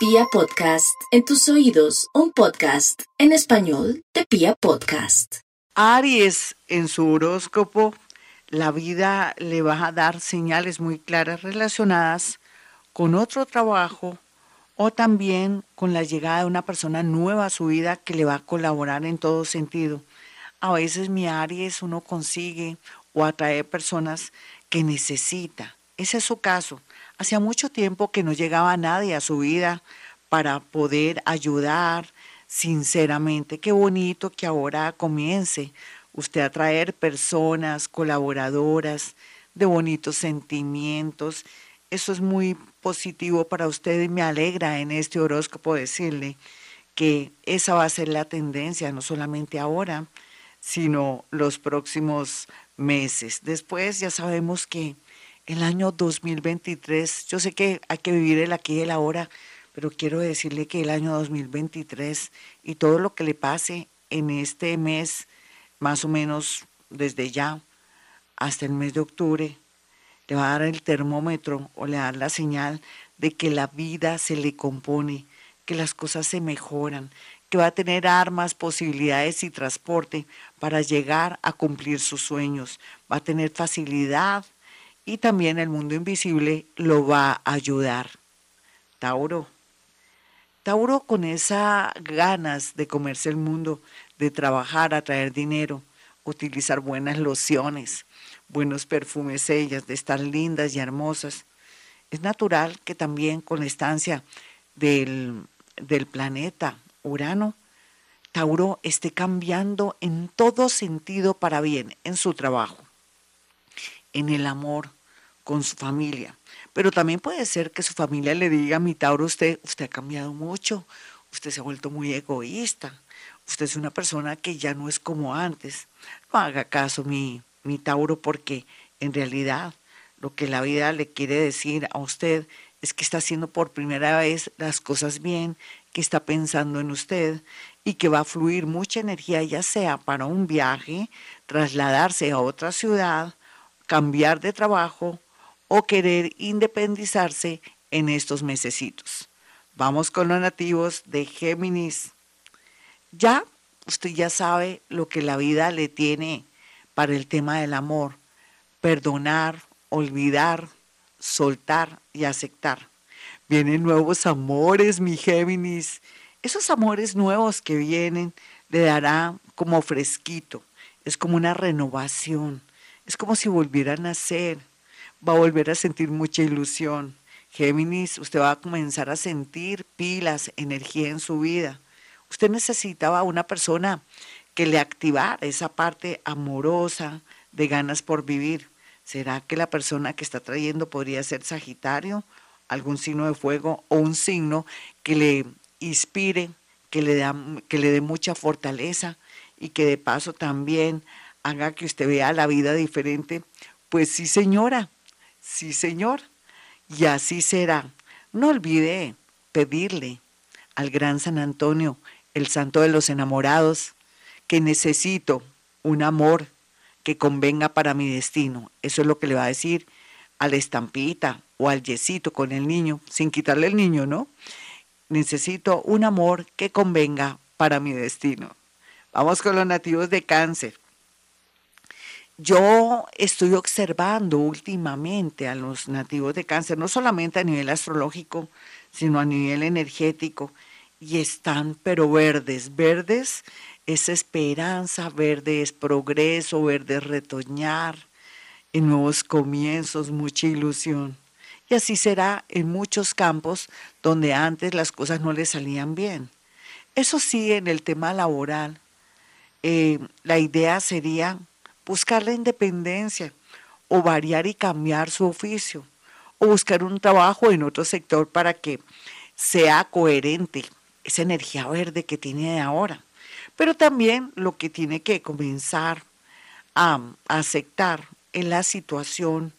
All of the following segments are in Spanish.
Pia Podcast, en tus oídos, un podcast en español de Pia Podcast. Aries, en su horóscopo, la vida le va a dar señales muy claras relacionadas con otro trabajo o también con la llegada de una persona nueva a su vida que le va a colaborar en todo sentido. A veces mi Aries uno consigue o atrae personas que necesita. Ese es su caso. Hacía mucho tiempo que no llegaba nadie a su vida para poder ayudar sinceramente. Qué bonito que ahora comience usted a traer personas colaboradoras de bonitos sentimientos. Eso es muy positivo para usted y me alegra en este horóscopo decirle que esa va a ser la tendencia, no solamente ahora, sino los próximos meses. Después ya sabemos que el año 2023. Yo sé que hay que vivir el aquí y el ahora, pero quiero decirle que el año 2023 y todo lo que le pase en este mes, más o menos desde ya hasta el mes de octubre, le va a dar el termómetro o le va a dar la señal de que la vida se le compone, que las cosas se mejoran, que va a tener armas, posibilidades y transporte para llegar a cumplir sus sueños, va a tener facilidad y también el mundo invisible lo va a ayudar. Tauro. Tauro con esas ganas de comerse el mundo, de trabajar, atraer dinero, utilizar buenas lociones, buenos perfumes ellas, de estar lindas y hermosas. Es natural que también con la estancia del, del planeta Urano, Tauro esté cambiando en todo sentido para bien en su trabajo, en el amor, con su familia. Pero también puede ser que su familia le diga, mi Tauro, usted, usted ha cambiado mucho, usted se ha vuelto muy egoísta, usted es una persona que ya no es como antes. No haga caso, mi, mi Tauro, porque en realidad lo que la vida le quiere decir a usted es que está haciendo por primera vez las cosas bien, que está pensando en usted y que va a fluir mucha energía, ya sea para un viaje, trasladarse a otra ciudad, cambiar de trabajo o querer independizarse en estos mesecitos. Vamos con los nativos de Géminis. Ya, usted ya sabe lo que la vida le tiene para el tema del amor. Perdonar, olvidar, soltar y aceptar. Vienen nuevos amores, mi Géminis. Esos amores nuevos que vienen le dará como fresquito. Es como una renovación. Es como si volvieran a nacer va a volver a sentir mucha ilusión. Géminis, usted va a comenzar a sentir pilas, energía en su vida. Usted necesitaba una persona que le activara esa parte amorosa de ganas por vivir. ¿Será que la persona que está trayendo podría ser Sagitario, algún signo de fuego o un signo que le inspire, que le, da, que le dé mucha fortaleza y que de paso también haga que usted vea la vida diferente? Pues sí, señora, Sí, Señor, y así será. No olvide pedirle al gran San Antonio, el santo de los enamorados, que necesito un amor que convenga para mi destino. Eso es lo que le va a decir a la estampita o al yesito con el niño, sin quitarle el niño, ¿no? Necesito un amor que convenga para mi destino. Vamos con los nativos de cáncer. Yo estoy observando últimamente a los nativos de cáncer, no solamente a nivel astrológico, sino a nivel energético, y están pero verdes, verdes es esperanza, verde es progreso, verde es retoñar, en nuevos comienzos, mucha ilusión. Y así será en muchos campos donde antes las cosas no les salían bien. Eso sí, en el tema laboral, eh, la idea sería buscar la independencia o variar y cambiar su oficio o buscar un trabajo en otro sector para que sea coherente esa energía verde que tiene ahora. Pero también lo que tiene que comenzar a aceptar en la situación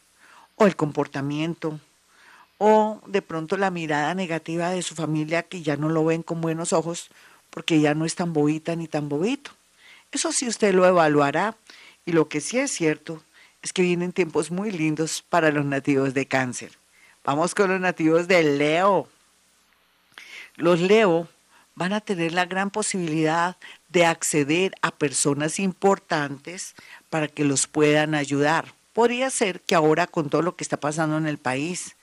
o el comportamiento o de pronto la mirada negativa de su familia que ya no lo ven con buenos ojos porque ya no es tan bobita ni tan bobito. Eso sí usted lo evaluará y lo que sí es cierto es que vienen tiempos muy lindos para los nativos de cáncer. Vamos con los nativos de Leo. Los Leo van a tener la gran posibilidad de acceder a personas importantes para que los puedan ayudar. Podría ser que ahora con todo lo que está pasando en el país,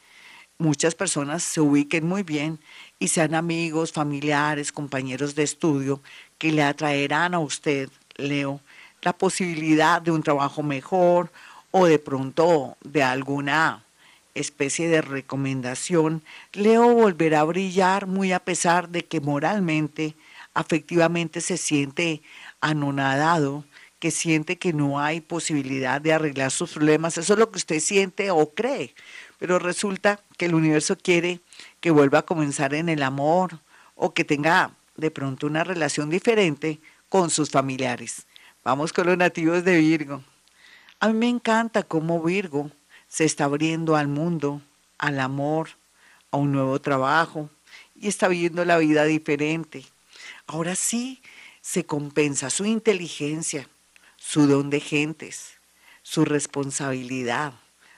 muchas personas se ubiquen muy bien y sean amigos, familiares, compañeros de estudio que le atraerán a usted, Leo, la posibilidad de un trabajo mejor o de pronto de alguna especie de recomendación, Leo volverá a brillar muy a pesar de que moralmente, afectivamente se siente anonadado, que siente que no hay posibilidad de arreglar sus problemas. Eso es lo que usted siente o cree. Pero resulta que el universo quiere que vuelva a comenzar en el amor o que tenga de pronto una relación diferente con sus familiares. Vamos con los nativos de Virgo. A mí me encanta cómo Virgo se está abriendo al mundo, al amor, a un nuevo trabajo y está viviendo la vida diferente. Ahora sí se compensa su inteligencia, su don de gentes, su responsabilidad,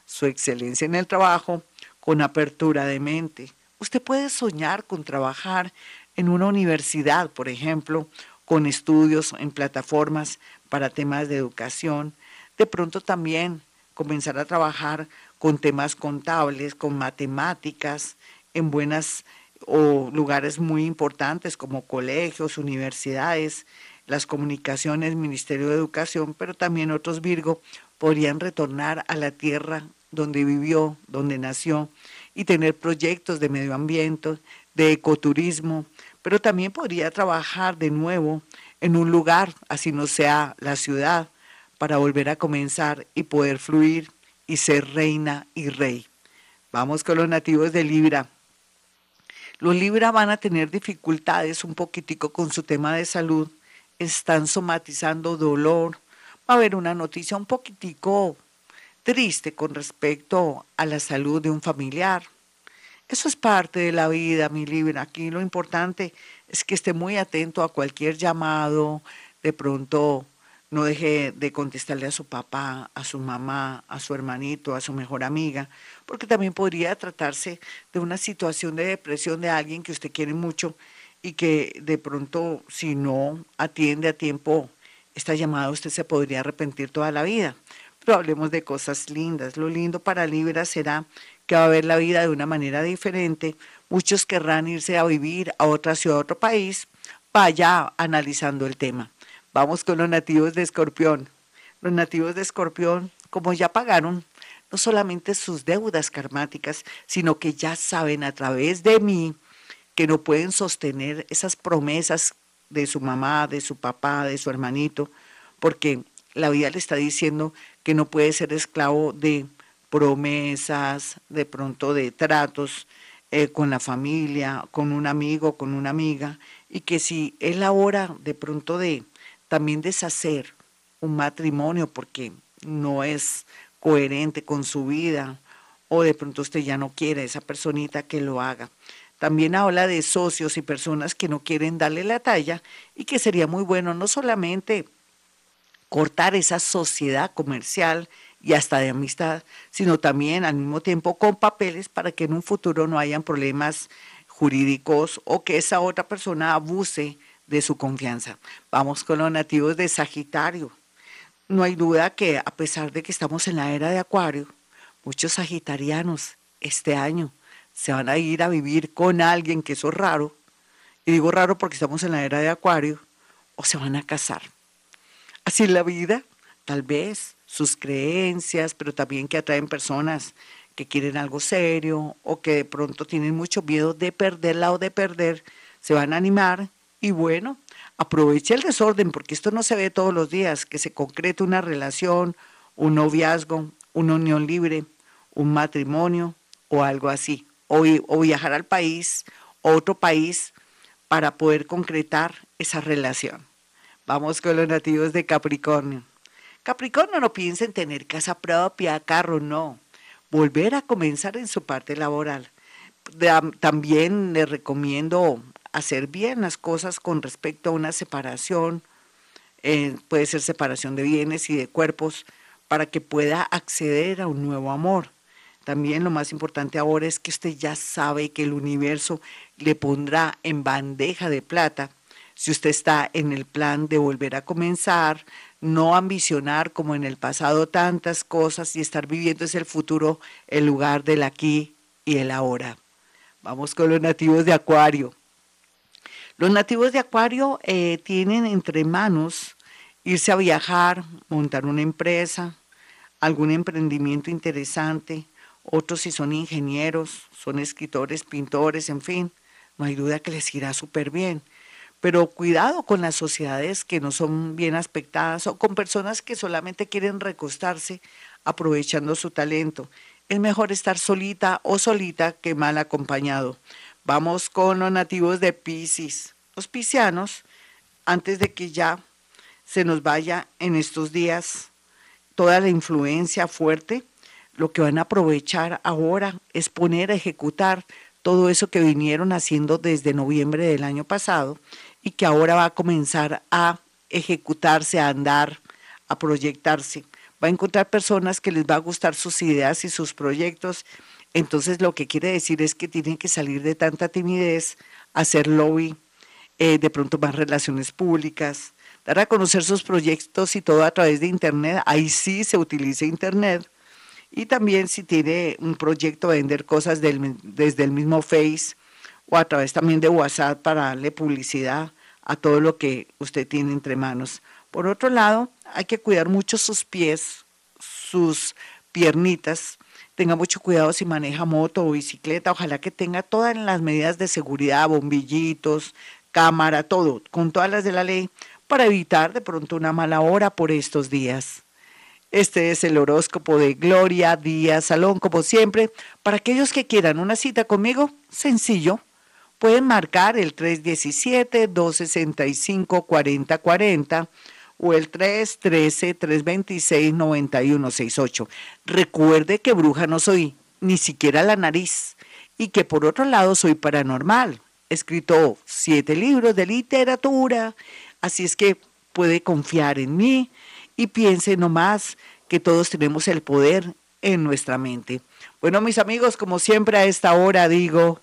su excelencia en el trabajo con apertura de mente. Usted puede soñar con trabajar en una universidad, por ejemplo, con estudios en plataformas para temas de educación. De pronto también comenzar a trabajar con temas contables, con matemáticas, en buenas o lugares muy importantes como colegios, universidades, las comunicaciones, Ministerio de Educación, pero también otros Virgo podrían retornar a la tierra donde vivió, donde nació, y tener proyectos de medio ambiente, de ecoturismo, pero también podría trabajar de nuevo en un lugar, así no sea la ciudad, para volver a comenzar y poder fluir y ser reina y rey. Vamos con los nativos de Libra. Los Libra van a tener dificultades un poquitico con su tema de salud, están somatizando dolor, va a haber una noticia un poquitico triste con respecto a la salud de un familiar. Eso es parte de la vida, mi Libra. Aquí lo importante es que esté muy atento a cualquier llamado, de pronto no deje de contestarle a su papá, a su mamá, a su hermanito, a su mejor amiga, porque también podría tratarse de una situación de depresión de alguien que usted quiere mucho y que de pronto si no atiende a tiempo esta llamada usted se podría arrepentir toda la vida. Pero hablemos de cosas lindas. Lo lindo para Libra será que va a ver la vida de una manera diferente. Muchos querrán irse a vivir a otra ciudad, a otro país. Vaya analizando el tema. Vamos con los nativos de Escorpión. Los nativos de Escorpión, como ya pagaron no solamente sus deudas karmáticas, sino que ya saben a través de mí que no pueden sostener esas promesas de su mamá, de su papá, de su hermanito, porque la vida le está diciendo que no puede ser esclavo de promesas, de pronto de tratos eh, con la familia, con un amigo, con una amiga, y que si es la hora de pronto de también deshacer un matrimonio porque no es coherente con su vida o de pronto usted ya no quiere a esa personita que lo haga. También habla de socios y personas que no quieren darle la talla y que sería muy bueno no solamente cortar esa sociedad comercial y hasta de amistad, sino también al mismo tiempo con papeles para que en un futuro no hayan problemas jurídicos o que esa otra persona abuse de su confianza. Vamos con los nativos de Sagitario. No hay duda que a pesar de que estamos en la era de Acuario, muchos sagitarianos este año se van a ir a vivir con alguien que eso es raro. Y digo raro porque estamos en la era de Acuario, o se van a casar. Así la vida, tal vez sus creencias, pero también que atraen personas que quieren algo serio o que de pronto tienen mucho miedo de perderla o de perder, se van a animar y bueno, aproveche el desorden porque esto no se ve todos los días, que se concrete una relación, un noviazgo, una unión libre, un matrimonio o algo así, o, o viajar al país, otro país, para poder concretar esa relación. Vamos con los nativos de Capricornio. Capricornio no piensa en tener casa propia, carro, no. Volver a comenzar en su parte laboral. También le recomiendo hacer bien las cosas con respecto a una separación, eh, puede ser separación de bienes y de cuerpos, para que pueda acceder a un nuevo amor. También lo más importante ahora es que usted ya sabe que el universo le pondrá en bandeja de plata si usted está en el plan de volver a comenzar, no ambicionar como en el pasado tantas cosas y estar viviendo es el futuro, el lugar del aquí y el ahora. Vamos con los nativos de Acuario. Los nativos de Acuario eh, tienen entre manos irse a viajar, montar una empresa, algún emprendimiento interesante. Otros si son ingenieros, son escritores, pintores, en fin, no hay duda que les irá súper bien. Pero cuidado con las sociedades que no son bien aspectadas o con personas que solamente quieren recostarse aprovechando su talento. Es mejor estar solita o solita que mal acompañado. Vamos con los nativos de Pisces. Los piscianos, antes de que ya se nos vaya en estos días toda la influencia fuerte, lo que van a aprovechar ahora es poner a ejecutar todo eso que vinieron haciendo desde noviembre del año pasado y que ahora va a comenzar a ejecutarse, a andar, a proyectarse. Va a encontrar personas que les va a gustar sus ideas y sus proyectos. Entonces lo que quiere decir es que tienen que salir de tanta timidez, hacer lobby, eh, de pronto más relaciones públicas, dar a conocer sus proyectos y todo a través de Internet. Ahí sí se utiliza Internet. Y también si tiene un proyecto, vender cosas desde el mismo Face o a través también de WhatsApp para darle publicidad a todo lo que usted tiene entre manos. Por otro lado, hay que cuidar mucho sus pies, sus piernitas. Tenga mucho cuidado si maneja moto o bicicleta. Ojalá que tenga todas las medidas de seguridad, bombillitos, cámara, todo, con todas las de la ley, para evitar de pronto una mala hora por estos días. Este es el horóscopo de Gloria Díaz Salón, como siempre. Para aquellos que quieran una cita conmigo, sencillo, pueden marcar el 317-265-4040 o el 313-326-9168. Recuerde que bruja no soy, ni siquiera la nariz, y que por otro lado soy paranormal. He escrito siete libros de literatura, así es que puede confiar en mí y piense nomás que todos tenemos el poder en nuestra mente. Bueno, mis amigos, como siempre a esta hora digo,